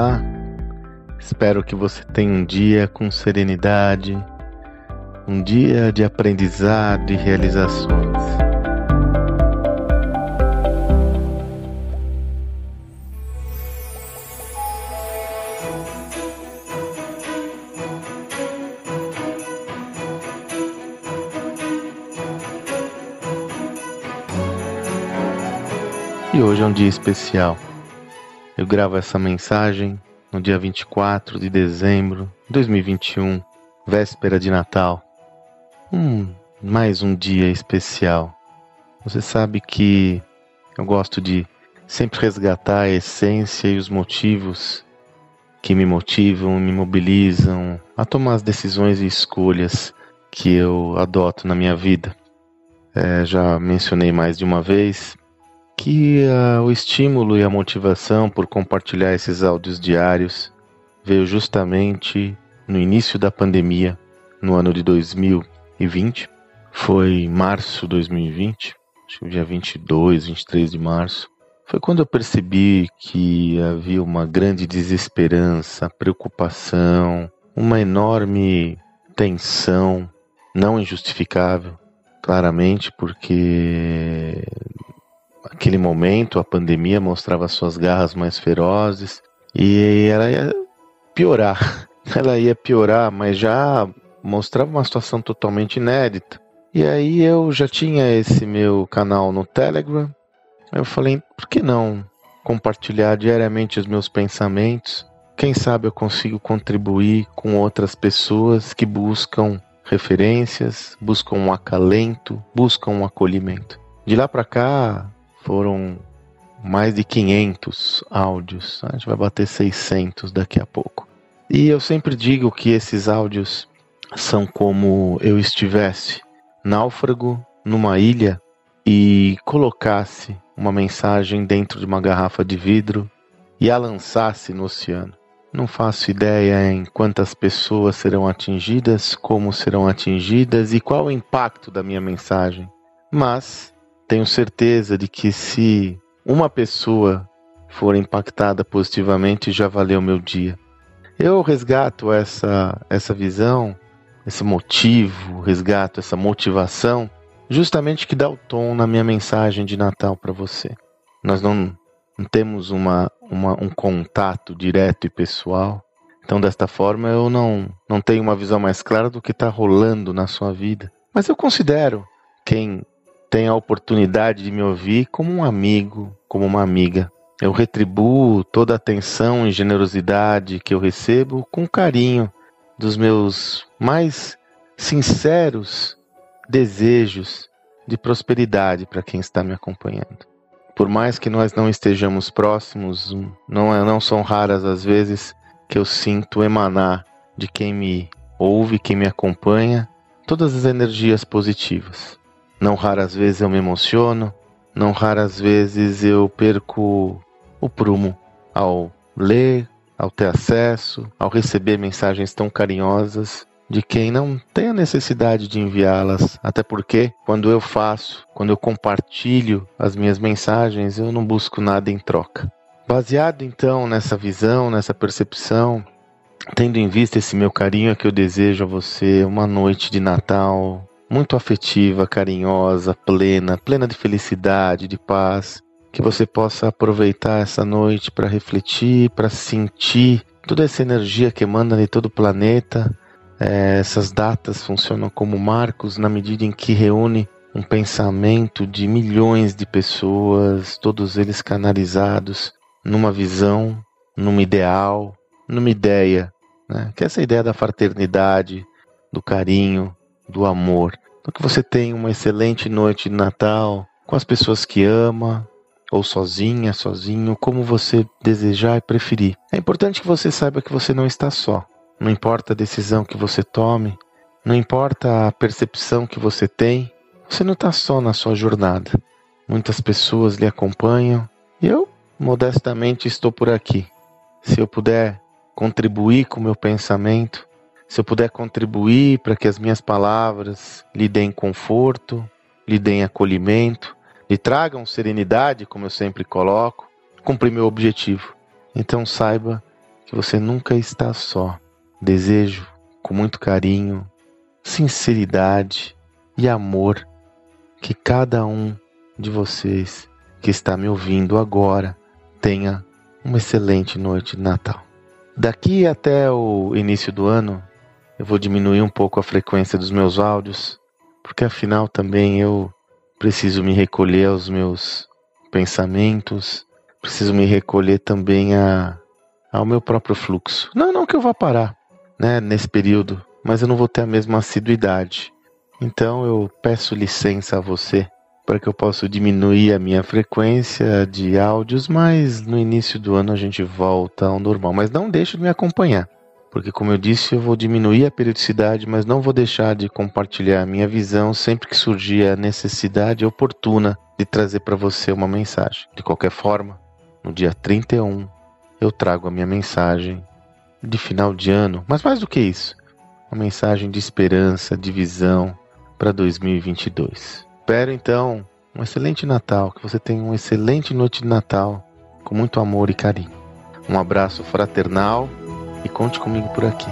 Olá, espero que você tenha um dia com serenidade, um dia de aprendizado e realizações. E hoje é um dia especial. Eu gravo essa mensagem no dia 24 de dezembro de 2021, véspera de Natal. Hum, mais um dia especial. Você sabe que eu gosto de sempre resgatar a essência e os motivos que me motivam, me mobilizam a tomar as decisões e escolhas que eu adoto na minha vida. É, já mencionei mais de uma vez que uh, o estímulo e a motivação por compartilhar esses áudios diários veio justamente no início da pandemia, no ano de 2020. Foi março de 2020, acho que dia 22, 23 de março. Foi quando eu percebi que havia uma grande desesperança, preocupação, uma enorme tensão, não injustificável, claramente, porque Aquele momento, a pandemia mostrava suas garras mais ferozes e ela ia piorar. Ela ia piorar, mas já mostrava uma situação totalmente inédita. E aí eu já tinha esse meu canal no Telegram. Eu falei, por que não compartilhar diariamente os meus pensamentos? Quem sabe eu consigo contribuir com outras pessoas que buscam referências, buscam um acalento, buscam um acolhimento. De lá para cá, foram mais de 500 áudios. A gente vai bater 600 daqui a pouco. E eu sempre digo que esses áudios são como eu estivesse náufrago numa ilha e colocasse uma mensagem dentro de uma garrafa de vidro e a lançasse no oceano. Não faço ideia em quantas pessoas serão atingidas, como serão atingidas e qual o impacto da minha mensagem. Mas tenho certeza de que se uma pessoa for impactada positivamente, já valeu meu dia. Eu resgato essa, essa visão, esse motivo, resgato essa motivação, justamente que dá o tom na minha mensagem de Natal para você. Nós não, não temos uma, uma, um contato direto e pessoal, então desta forma eu não, não tenho uma visão mais clara do que está rolando na sua vida. Mas eu considero quem tem a oportunidade de me ouvir como um amigo, como uma amiga. Eu retribuo toda a atenção e generosidade que eu recebo com carinho dos meus mais sinceros desejos de prosperidade para quem está me acompanhando. Por mais que nós não estejamos próximos, não, é, não são raras as vezes que eu sinto emanar de quem me ouve, quem me acompanha, todas as energias positivas. Não raras vezes eu me emociono, não raras vezes eu perco o prumo ao ler, ao ter acesso, ao receber mensagens tão carinhosas de quem não tem a necessidade de enviá-las. Até porque, quando eu faço, quando eu compartilho as minhas mensagens, eu não busco nada em troca. Baseado então nessa visão, nessa percepção, tendo em vista esse meu carinho que eu desejo a você, uma noite de Natal muito afetiva, carinhosa, plena, plena de felicidade, de paz. Que você possa aproveitar essa noite para refletir, para sentir toda essa energia que emana de todo o planeta. É, essas datas funcionam como marcos na medida em que reúne um pensamento de milhões de pessoas, todos eles canalizados numa visão, num ideal, numa ideia, né? que é essa ideia da fraternidade, do carinho, do amor. Então que você tenha uma excelente noite de Natal com as pessoas que ama, ou sozinha, sozinho, como você desejar e preferir. É importante que você saiba que você não está só. Não importa a decisão que você tome, não importa a percepção que você tem, você não está só na sua jornada. Muitas pessoas lhe acompanham e eu, modestamente, estou por aqui. Se eu puder contribuir com o meu pensamento, se eu puder contribuir para que as minhas palavras lhe deem conforto, lhe deem acolhimento, lhe tragam serenidade, como eu sempre coloco, cumprir meu objetivo. Então saiba que você nunca está só. Desejo, com muito carinho, sinceridade e amor, que cada um de vocês que está me ouvindo agora tenha uma excelente noite de Natal. Daqui até o início do ano, eu vou diminuir um pouco a frequência dos meus áudios, porque afinal também eu preciso me recolher aos meus pensamentos, preciso me recolher também a, ao meu próprio fluxo. Não, não que eu vá parar, né, nesse período, mas eu não vou ter a mesma assiduidade. Então eu peço licença a você para que eu possa diminuir a minha frequência de áudios, mas no início do ano a gente volta ao normal. Mas não deixe de me acompanhar, porque como eu disse, eu vou diminuir a periodicidade, mas não vou deixar de compartilhar a minha visão sempre que surgir a necessidade oportuna de trazer para você uma mensagem. De qualquer forma, no dia 31 eu trago a minha mensagem de final de ano, mas mais do que isso, uma mensagem de esperança, de visão para 2022 espero então um excelente Natal, que você tenha uma excelente noite de Natal, com muito amor e carinho. Um abraço fraternal conte comigo por aqui.